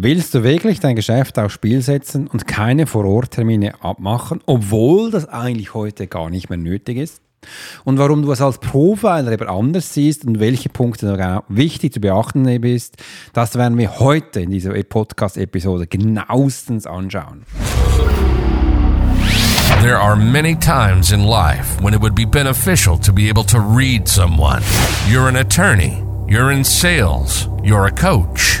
Willst du wirklich dein Geschäft aufs Spiel setzen und keine Vororttermine abmachen, obwohl das eigentlich heute gar nicht mehr nötig ist? Und warum du es als Profiler eben anders siehst und welche Punkte genau wichtig zu beachten ist, das werden wir heute in dieser Podcast-Episode genauestens anschauen. There are many times in life when it would be beneficial to be able to read someone. You're an attorney, you're in sales, you're a coach.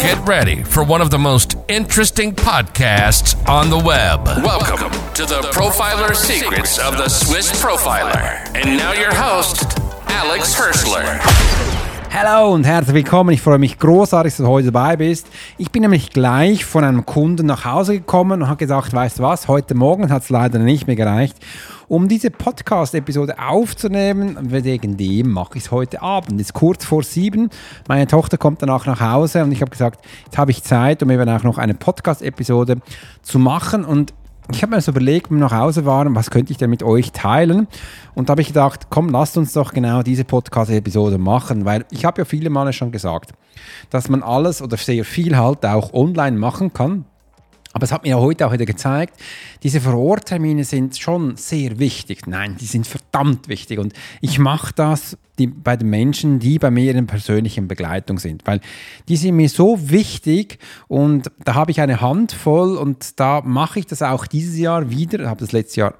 Get ready for one of the most interesting podcasts on the web. Welcome to the Profiler Secrets of the Swiss Profiler. And now your host, Alex Hirschler. Hallo und herzlich willkommen. Ich freue mich großartig, dass du heute dabei bist. Ich bin nämlich gleich von einem Kunden nach Hause gekommen und habe gesagt, weißt du was, heute Morgen hat es leider nicht mehr gereicht, um diese Podcast-Episode aufzunehmen. Wegen dem mache ich es heute Abend. Es ist kurz vor sieben. Meine Tochter kommt danach nach Hause und ich habe gesagt, jetzt habe ich Zeit, um eben auch noch eine Podcast-Episode zu machen und ich habe mir so überlegt, wenn wir nach Hause waren, was könnte ich denn mit euch teilen? Und da habe ich gedacht, komm, lasst uns doch genau diese Podcast-Episode machen, weil ich habe ja viele Male schon gesagt, dass man alles oder sehr viel halt auch online machen kann. Aber es hat mir heute auch wieder gezeigt, diese Vororttermine sind schon sehr wichtig. Nein, die sind verdammt wichtig. Und ich mache das die, bei den Menschen, die bei mir in persönlichen Begleitung sind, weil die sind mir so wichtig und da habe ich eine Handvoll und da mache ich das auch dieses Jahr wieder. Ich habe das letztes Jahr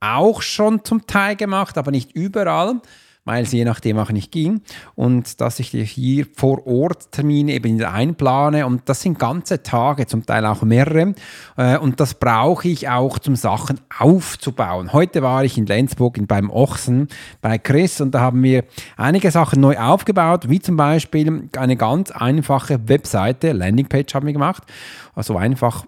auch schon zum Teil gemacht, aber nicht überall weil es je nachdem auch nicht ging. Und dass ich hier vor Ort Termine eben einplane und das sind ganze Tage, zum Teil auch mehrere. Äh, und das brauche ich auch zum Sachen aufzubauen. Heute war ich in Lenzburg beim Ochsen bei Chris und da haben wir einige Sachen neu aufgebaut, wie zum Beispiel eine ganz einfache Webseite, Landingpage haben wir gemacht. Also einfach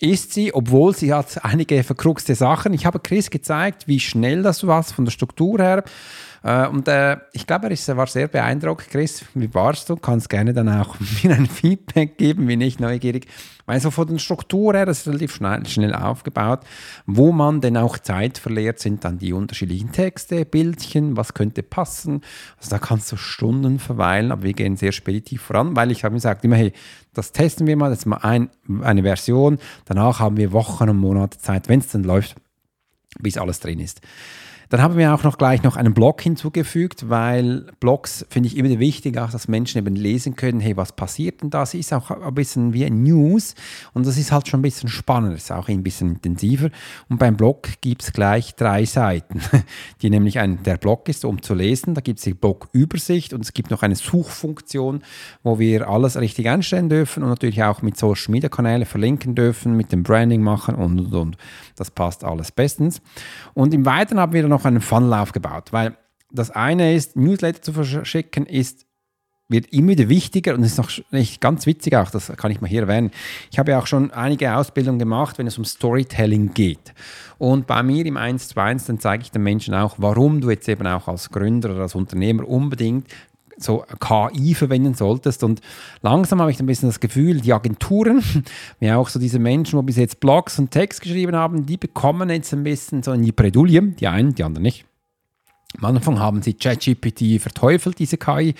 ist sie, obwohl sie hat einige verkruxte Sachen. Ich habe Chris gezeigt, wie schnell das war von der Struktur her. Äh, und äh, ich glaube, er war sehr beeindruckt. Chris, wie warst du? Kannst gerne dann auch mir ein Feedback geben, bin ich neugierig. Weil so von der Struktur her, das ist relativ schnell, schnell aufgebaut. Wo man denn auch Zeit verliert, sind dann die unterschiedlichen Texte, Bildchen, was könnte passen. Also da kannst du Stunden verweilen, aber wir gehen sehr speditiv voran, weil ich habe gesagt immer, hey, das testen wir mal, ist mal ein, eine Version. Danach haben wir Wochen und Monate Zeit, wenn es dann läuft, bis alles drin ist. Dann haben wir auch noch gleich noch einen Blog hinzugefügt, weil Blogs finde ich immer wichtig, auch dass Menschen eben lesen können, hey, was passiert denn da? Es ist auch ein bisschen wie ein News und das ist halt schon ein bisschen spannender, ist auch ein bisschen intensiver. Und beim Blog gibt es gleich drei Seiten, die nämlich ein, der Blog ist, um zu lesen. Da gibt es die Blog-Übersicht und es gibt noch eine Suchfunktion, wo wir alles richtig einstellen dürfen und natürlich auch mit Social Media Kanäle verlinken dürfen, mit dem Branding machen und und und. Das passt alles bestens. Und im Weiteren haben wir noch noch einen Funnel aufgebaut, weil das eine ist, Newsletter zu verschicken, ist wird immer wieder wichtiger und ist noch nicht ganz witzig auch, das kann ich mal hier erwähnen. Ich habe ja auch schon einige Ausbildungen gemacht, wenn es um Storytelling geht. Und bei mir im 1 zu 1, dann zeige ich den Menschen auch, warum du jetzt eben auch als Gründer oder als Unternehmer unbedingt so KI verwenden solltest. Und langsam habe ich ein bisschen das Gefühl, die Agenturen, wie auch so diese Menschen, die bis jetzt Blogs und Text geschrieben haben, die bekommen jetzt ein bisschen so in die Bredouille, die einen, die anderen nicht. Am Anfang haben sie ChatGPT verteufelt, diese KI.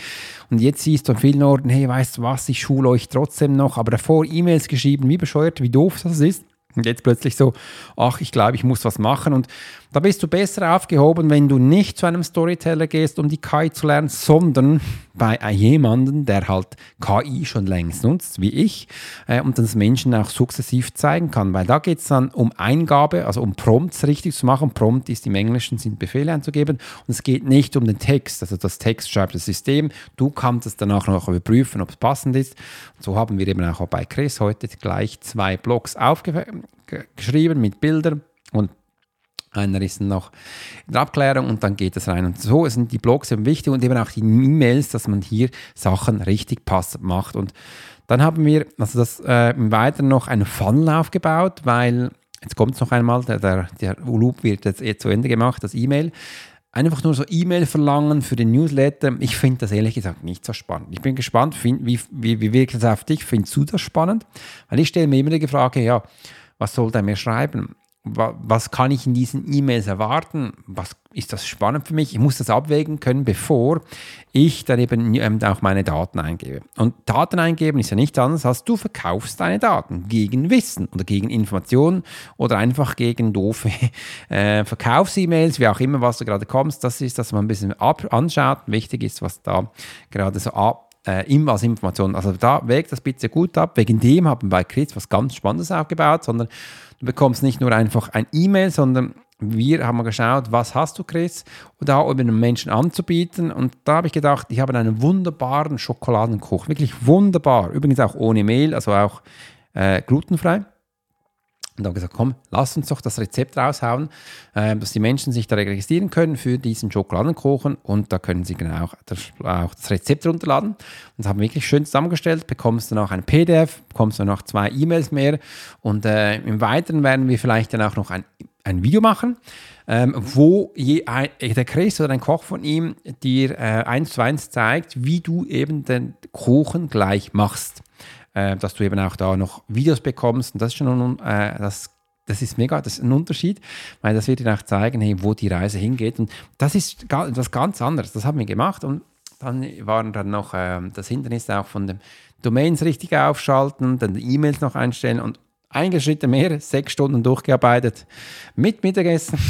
Und jetzt siehst du an vielen Orten, hey, weißt du was, ich schule euch trotzdem noch. Aber davor E-Mails geschrieben, wie bescheuert, wie doof das ist. Und jetzt plötzlich so, ach, ich glaube, ich muss was machen. Und da bist du besser aufgehoben, wenn du nicht zu einem Storyteller gehst, um die KI zu lernen, sondern bei jemandem, der halt KI schon längst nutzt, wie ich, äh, und das Menschen auch sukzessiv zeigen kann. Weil da geht es dann um Eingabe, also um Prompts richtig zu machen. Prompt ist im Englischen, sind Befehle einzugeben. Und es geht nicht um den Text, also das Text schreibt das System. Du kannst es danach noch überprüfen, ob es passend ist. Und so haben wir eben auch bei Chris heute gleich zwei Blogs aufgeschrieben mit Bildern und Einer ist noch in der Abklärung und dann geht es rein. Und so sind die Blogs eben wichtig und eben auch die E-Mails, dass man hier Sachen richtig passend macht. Und dann haben wir also das äh, im Weiteren noch einen Funnel aufgebaut, weil jetzt kommt es noch einmal, der, der, der Loop wird jetzt eh zu Ende gemacht, das E-Mail. Einfach nur so E-Mail verlangen für den Newsletter, ich finde das ehrlich gesagt nicht so spannend. Ich bin gespannt, find, wie, wie, wie wirkt das auf dich? Findest du das spannend? Weil ich stelle mir immer die Frage, ja, was soll der mir schreiben? was kann ich in diesen E-Mails erwarten? Was ist das spannend für mich? Ich muss das abwägen können, bevor ich dann eben ähm, auch meine Daten eingebe. Und Daten eingeben ist ja nichts anderes als du verkaufst deine Daten gegen Wissen oder gegen Informationen oder einfach gegen doofe äh, Verkaufs-E-Mails, wie auch immer, was du gerade kommst. Das ist, dass man ein bisschen ab anschaut. Wichtig ist, was da gerade so ab äh, als Information. Also da wägt das bitte gut ab. Wegen dem haben wir bei Chris was ganz Spannendes aufgebaut, sondern Du bekommst nicht nur einfach ein E-Mail, sondern wir haben geschaut, was hast du, Chris, und da um den Menschen anzubieten. Und da habe ich gedacht, ich habe einen wunderbaren Schokoladenkuchen, wirklich wunderbar. Übrigens auch ohne Mehl, also auch äh, glutenfrei. Und habe gesagt, komm, lass uns doch das Rezept raushauen, äh, dass die Menschen sich da registrieren können für diesen Schokoladenkuchen. Und da können sie genau auch das, auch das Rezept runterladen. Und das haben wir wirklich schön zusammengestellt, bekommst dann auch ein PDF, bekommst dann noch zwei E-Mails mehr. Und äh, im Weiteren werden wir vielleicht dann auch noch ein, ein Video machen, ähm, wo je ein, der Chris oder ein Koch von ihm dir äh, eins zu eins zeigt, wie du eben den Kuchen gleich machst äh, dass du eben auch da noch Videos bekommst. Und das ist schon äh, das, das ist mega, das ist ein Unterschied, weil das wird dir auch zeigen, hey, wo die Reise hingeht. Und das ist etwas ganz anderes. Das haben wir gemacht und dann waren dann noch äh, das Hindernis auch von den Domains richtig aufschalten, dann E-Mails noch einstellen und einige Schritte mehr, sechs Stunden durchgearbeitet mit Mittagessen.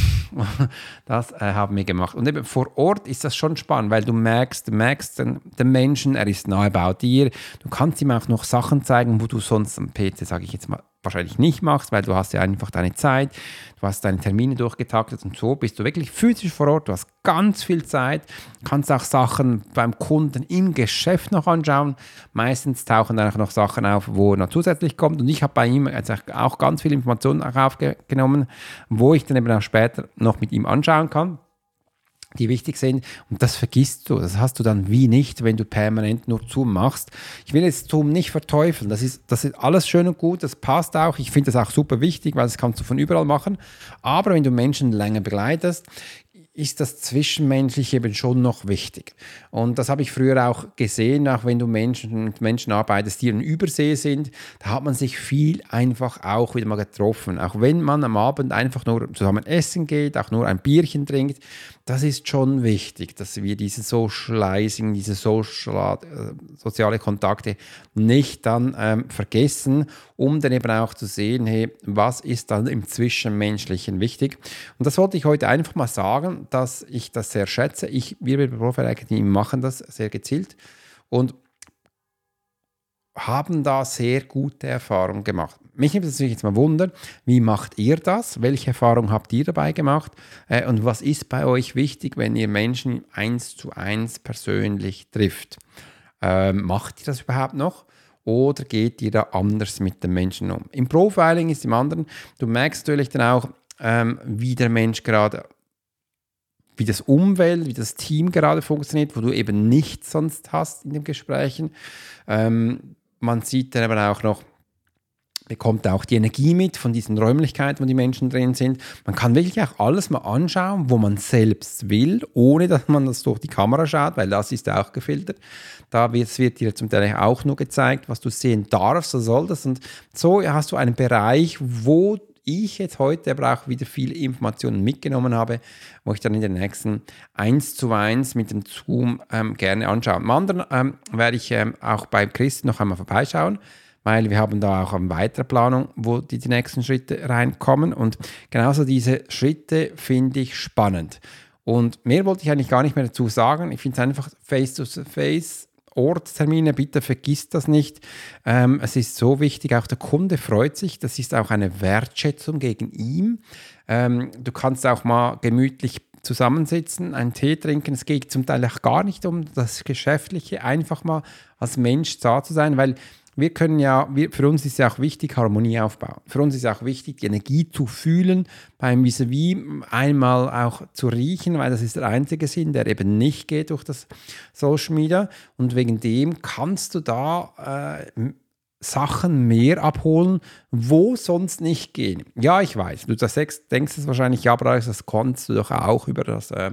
Das äh, haben wir gemacht. Und eben vor Ort ist das schon spannend, weil du merkst, du merkst den, den Menschen, er ist nahe bei dir. Du kannst ihm auch noch Sachen zeigen, wo du sonst am PC, sage ich jetzt mal, wahrscheinlich nicht machst, weil du hast ja einfach deine Zeit, du hast deine Termine durchgetaktet und so bist du wirklich physisch vor Ort, du hast ganz viel Zeit, kannst auch Sachen beim Kunden im Geschäft noch anschauen. Meistens tauchen dann auch noch Sachen auf, wo noch zusätzlich kommt und ich habe bei ihm auch ganz viele Informationen aufgenommen, wo ich dann eben auch später noch mit ihm anschauen kann die wichtig sind. Und das vergisst du. Das hast du dann wie nicht, wenn du permanent nur Zoom machst. Ich will jetzt Zoom nicht verteufeln. Das ist, das ist alles schön und gut. Das passt auch. Ich finde das auch super wichtig, weil das kannst du von überall machen. Aber wenn du Menschen länger begleitest, ist das Zwischenmenschliche eben schon noch wichtig. Und das habe ich früher auch gesehen, auch wenn du Menschen, mit Menschen arbeitest, die in Übersee sind, da hat man sich viel einfach auch wieder mal getroffen. Auch wenn man am Abend einfach nur zusammen essen geht, auch nur ein Bierchen trinkt, das ist schon wichtig, dass wir diese Socializing, diese Social, äh, soziale Kontakte nicht dann ähm, vergessen, um dann eben auch zu sehen, hey, was ist dann im Zwischenmenschlichen wichtig. Und das wollte ich heute einfach mal sagen, dass ich das sehr schätze. Ich, wir bei Profile Academy machen das sehr gezielt und haben da sehr gute Erfahrungen gemacht. Mich nimmt es natürlich jetzt mal Wunder, wie macht ihr das? Welche Erfahrungen habt ihr dabei gemacht? Äh, und was ist bei euch wichtig, wenn ihr Menschen eins zu eins persönlich trifft? Ähm, macht ihr das überhaupt noch? Oder geht ihr da anders mit den Menschen um? Im Profiling ist im anderen, du merkst natürlich dann auch, ähm, wie der Mensch gerade wie das Umwelt, wie das Team gerade funktioniert, wo du eben nichts sonst hast in den Gesprächen. Ähm, man sieht dann aber auch noch, bekommt auch die Energie mit von diesen Räumlichkeiten, wo die Menschen drin sind. Man kann wirklich auch alles mal anschauen, wo man selbst will, ohne dass man das durch die Kamera schaut, weil das ist auch gefiltert. Da wird, wird dir zum Teil auch nur gezeigt, was du sehen darfst oder solltest. Und so hast du einen Bereich, wo ich jetzt heute aber auch wieder viele Informationen mitgenommen habe, wo ich dann in den nächsten 1 zu 1 mit dem Zoom ähm, gerne anschaue. Am anderen ähm, werde ich ähm, auch beim Chris noch einmal vorbeischauen weil wir haben da auch eine weitere Planung, wo die, die nächsten Schritte reinkommen. Und genauso diese Schritte finde ich spannend. Und mehr wollte ich eigentlich gar nicht mehr dazu sagen. Ich finde es einfach face-to-face. Ortstermine, bitte vergisst das nicht. Ähm, es ist so wichtig, auch der Kunde freut sich. Das ist auch eine Wertschätzung gegen ihn. Ähm, du kannst auch mal gemütlich zusammensitzen, einen Tee trinken. Es geht zum Teil auch gar nicht um das Geschäftliche, einfach mal als Mensch da zu sein, weil wir können ja, wir, für uns ist ja auch wichtig, Harmonie aufbauen. Für uns ist auch wichtig, die Energie zu fühlen, beim Vis-a-vis einmal auch zu riechen, weil das ist der einzige Sinn, der eben nicht geht durch das Social Media. Und wegen dem kannst du da äh, Sachen mehr abholen, wo sonst nicht gehen. Ja, ich weiß, du das denkst es wahrscheinlich, ja, aber das kannst du doch auch über das äh,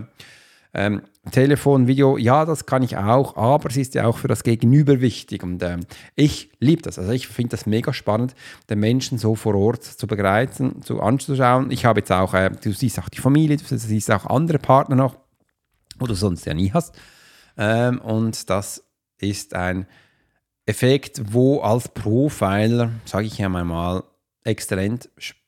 ähm, Telefon, Video, ja, das kann ich auch, aber es ist ja auch für das Gegenüber wichtig. Und ähm, ich liebe das. Also ich finde das mega spannend, den Menschen so vor Ort zu begleiten, zu anzuschauen. Ich habe jetzt auch, äh, du siehst auch die Familie, du siehst auch andere Partner noch, wo du sonst ja nie hast. Ähm, und das ist ein Effekt, wo als Profiler, sage ich ja mal, extrem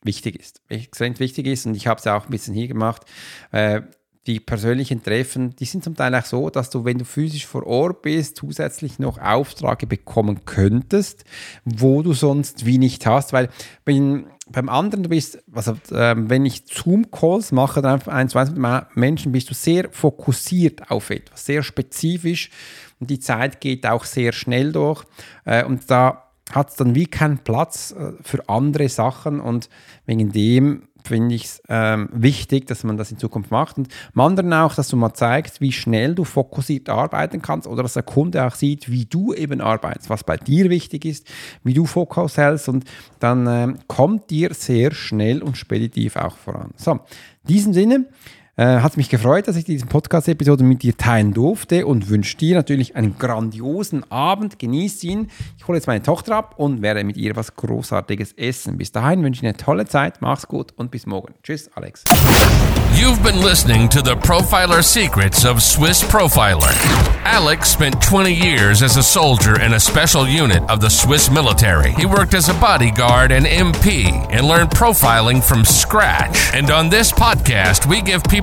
wichtig ist. Extrem wichtig ist und ich habe es auch ein bisschen hier gemacht. Äh, die persönlichen Treffen, die sind zum Teil auch so, dass du, wenn du physisch vor Ort bist, zusätzlich noch Aufträge bekommen könntest, wo du sonst wie nicht hast, weil wenn, beim anderen, du bist, also äh, wenn ich Zoom-Calls mache, dann ein, zwei Menschen, bist du sehr fokussiert auf etwas, sehr spezifisch und die Zeit geht auch sehr schnell durch. Äh, und da hat es dann wie keinen Platz äh, für andere Sachen. Und wegen dem finde ich es ähm, wichtig, dass man das in Zukunft macht. Und am anderen auch, dass du mal zeigst, wie schnell du fokussiert arbeiten kannst oder dass der Kunde auch sieht, wie du eben arbeitest, was bei dir wichtig ist, wie du Fokus hältst und dann ähm, kommt dir sehr schnell und speditiv auch voran. So, in diesem Sinne, äh, hat mich gefreut, dass ich diese Podcast-Episode mit dir teilen durfte und wünsche dir natürlich einen grandiosen Abend. Genieß ihn. Ich hole jetzt meine Tochter ab und werde mit ihr was Großartiges essen. Bis dahin wünsche ich eine tolle Zeit. Mach's gut und bis morgen. Tschüss, Alex. You've been listening to the Profiler Secrets of Swiss Profiler. Alex spent 20 years as a soldier in a special unit of the Swiss military. He worked as a bodyguard and MP and learned profiling from scratch. And on this podcast, we give people